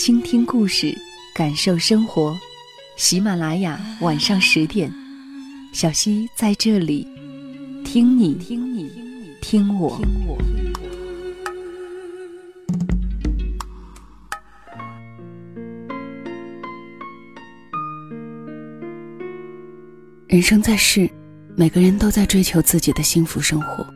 倾听故事，感受生活。喜马拉雅晚上十点，小溪在这里，听你听你听我。人生在世，每个人都在追求自己的幸福生活，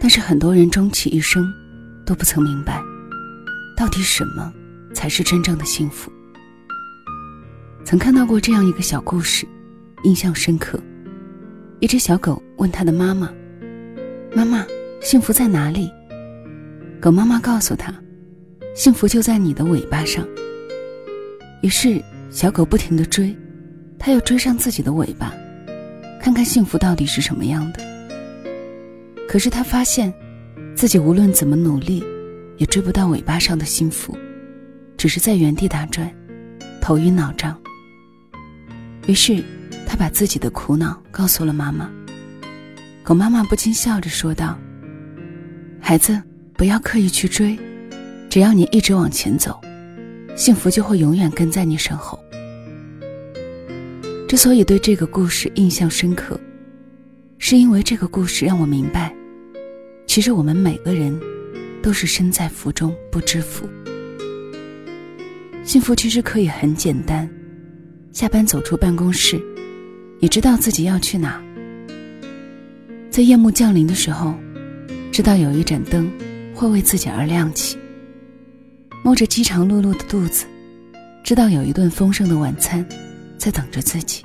但是很多人终其一生，都不曾明白，到底什么。才是真正的幸福。曾看到过这样一个小故事，印象深刻。一只小狗问它的妈妈：“妈妈，幸福在哪里？”狗妈妈告诉他：“幸福就在你的尾巴上。”于是小狗不停地追，它要追上自己的尾巴，看看幸福到底是什么样的。可是它发现，自己无论怎么努力，也追不到尾巴上的幸福。只是在原地打转，头晕脑胀。于是，他把自己的苦恼告诉了妈妈。狗妈妈不禁笑着说道：“孩子，不要刻意去追，只要你一直往前走，幸福就会永远跟在你身后。”之所以对这个故事印象深刻，是因为这个故事让我明白，其实我们每个人都是身在福中不知福。幸福其实可以很简单，下班走出办公室，你知道自己要去哪。在夜幕降临的时候，知道有一盏灯会为自己而亮起。摸着饥肠辘辘的肚子，知道有一顿丰盛的晚餐在等着自己。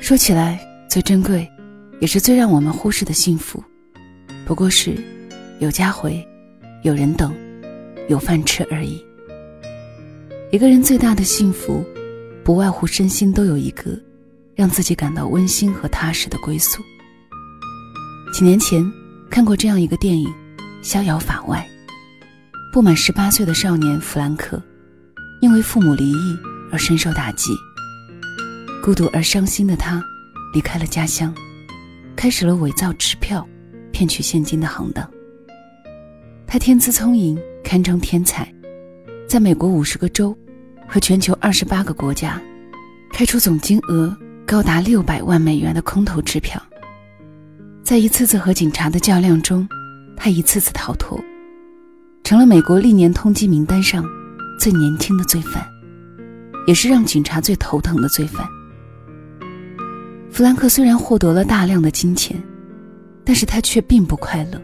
说起来，最珍贵，也是最让我们忽视的幸福，不过是有家回，有人等，有饭吃而已。一个人最大的幸福，不外乎身心都有一个让自己感到温馨和踏实的归宿。几年前看过这样一个电影《逍遥法外》，不满十八岁的少年弗兰克，因为父母离异而深受打击，孤独而伤心的他，离开了家乡，开始了伪造支票、骗取现金的行当。他天资聪颖，堪称天才。在美国五十个州和全球二十八个国家，开出总金额高达六百万美元的空头支票。在一次次和警察的较量中，他一次次逃脱，成了美国历年通缉名单上最年轻的罪犯，也是让警察最头疼的罪犯。弗兰克虽然获得了大量的金钱，但是他却并不快乐，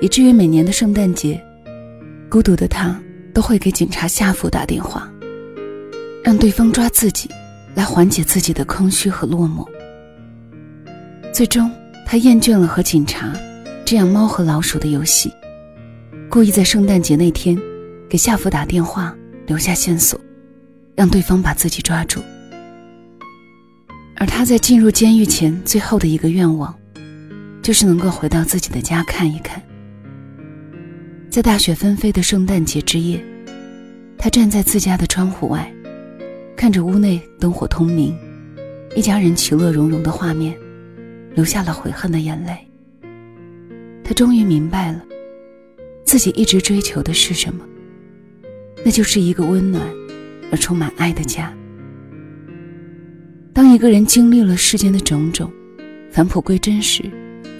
以至于每年的圣诞节，孤独的他。都会给警察夏福打电话，让对方抓自己，来缓解自己的空虚和落寞。最终，他厌倦了和警察这样猫和老鼠的游戏，故意在圣诞节那天给夏福打电话，留下线索，让对方把自己抓住。而他在进入监狱前最后的一个愿望，就是能够回到自己的家看一看。在大雪纷飞的圣诞节之夜，他站在自家的窗户外，看着屋内灯火通明，一家人其乐融融的画面，流下了悔恨的眼泪。他终于明白了，自己一直追求的是什么，那就是一个温暖而充满爱的家。当一个人经历了世间的种种，返璞归真时，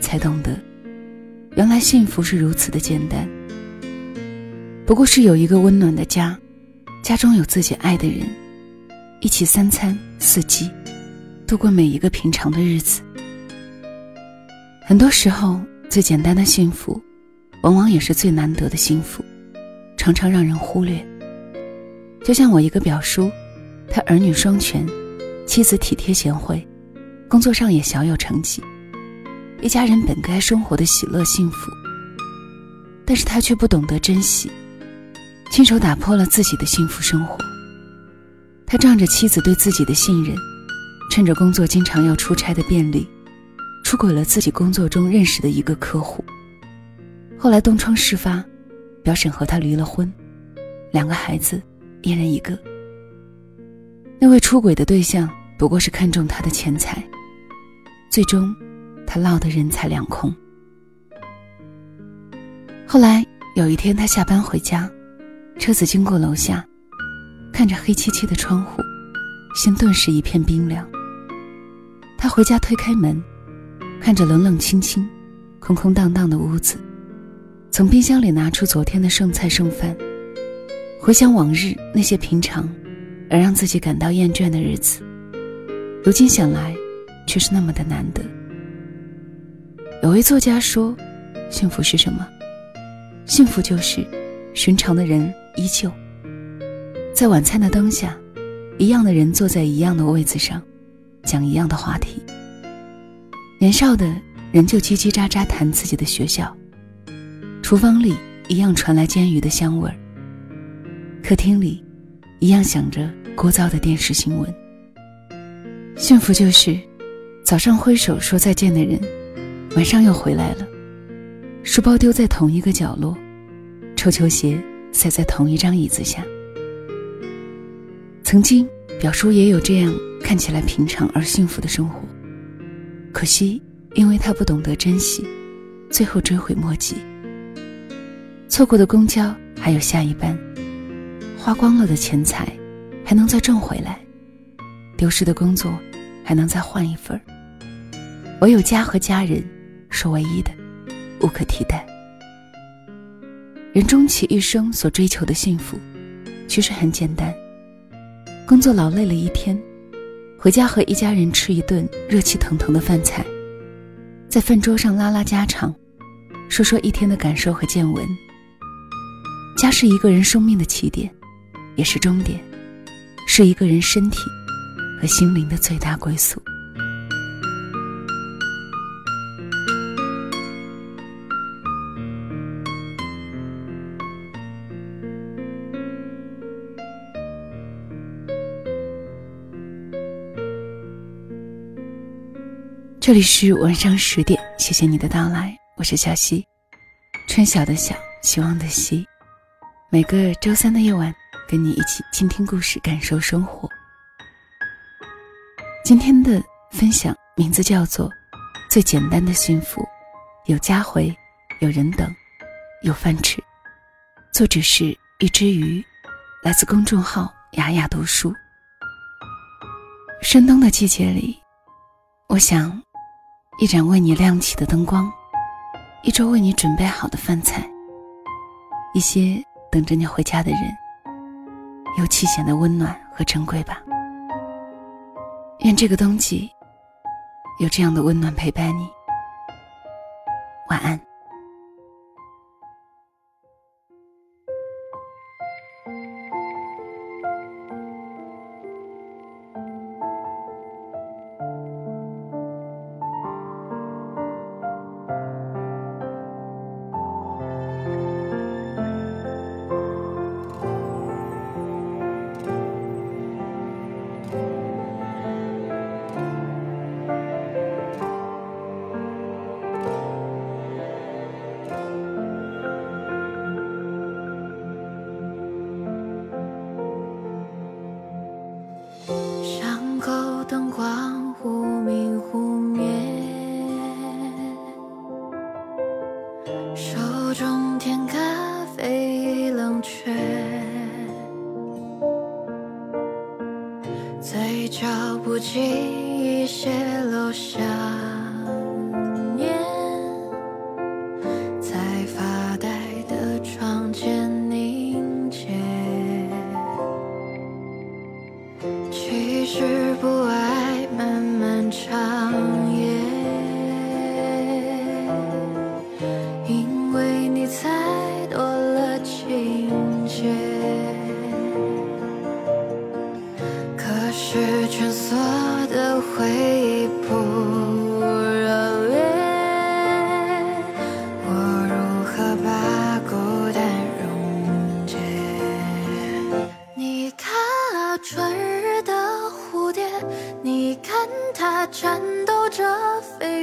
才懂得，原来幸福是如此的简单。不过是有一个温暖的家，家中有自己爱的人，一起三餐四季，度过每一个平常的日子。很多时候，最简单的幸福，往往也是最难得的幸福，常常让人忽略。就像我一个表叔，他儿女双全，妻子体贴贤惠，工作上也小有成绩，一家人本该生活的喜乐幸福，但是他却不懂得珍惜。亲手打破了自己的幸福生活。他仗着妻子对自己的信任，趁着工作经常要出差的便利，出轨了自己工作中认识的一个客户。后来东窗事发，表婶和他离了婚，两个孩子，一人一个。那位出轨的对象不过是看中他的钱财，最终，他落得人财两空。后来有一天，他下班回家，车子经过楼下，看着黑漆漆的窗户，心顿时一片冰凉。他回家推开门，看着冷冷清清、空空荡荡的屋子。从冰箱里拿出昨天的剩菜剩饭，回想往日那些平常而让自己感到厌倦的日子，如今想来，却是那么的难得。有位作家说：“幸福是什么？幸福就是寻常的人依旧在晚餐的灯下，一样的人坐在一样的位子上，讲一样的话题。年少的人就叽叽喳喳谈自己的学校。”厨房里一样传来煎鱼的香味儿，客厅里一样响着聒噪的电视新闻。幸福就是早上挥手说再见的人，晚上又回来了，书包丢在同一个角落，臭球鞋塞在同一张椅子下。曾经表叔也有这样看起来平常而幸福的生活，可惜因为他不懂得珍惜，最后追悔莫及。错过的公交还有下一班，花光了的钱财还能再挣回来，丢失的工作还能再换一份儿。唯有家和家人是唯一的，无可替代。人终其一生所追求的幸福，其实很简单：工作劳累了一天，回家和一家人吃一顿热气腾腾的饭菜，在饭桌上拉拉家常，说说一天的感受和见闻。家是一个人生命的起点，也是终点，是一个人身体和心灵的最大归宿。这里是晚上十点，谢谢你的到来，我是小溪，春晓的晓，希望的希。每个周三的夜晚，跟你一起倾听故事，感受生活。今天的分享名字叫做《最简单的幸福》，有家回，有人等，有饭吃。作者是一只鱼，来自公众号雅雅读书。深冬的季节里，我想，一盏为你亮起的灯光，一桌为你准备好的饭菜，一些。等着你回家的人，尤其显得温暖和珍贵吧。愿这个冬季有这样的温暖陪伴你。晚安。角不经意泄露想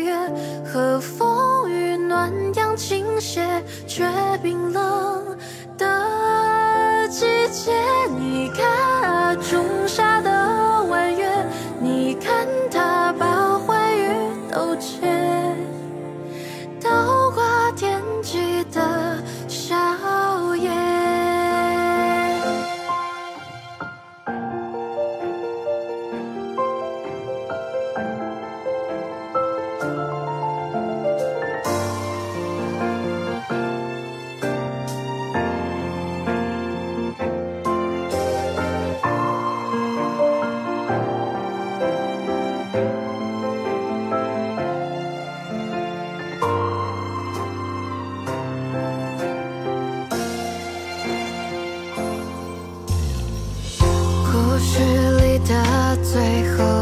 月，和风雨暖阳倾斜，却冰冷的季节。你看仲最后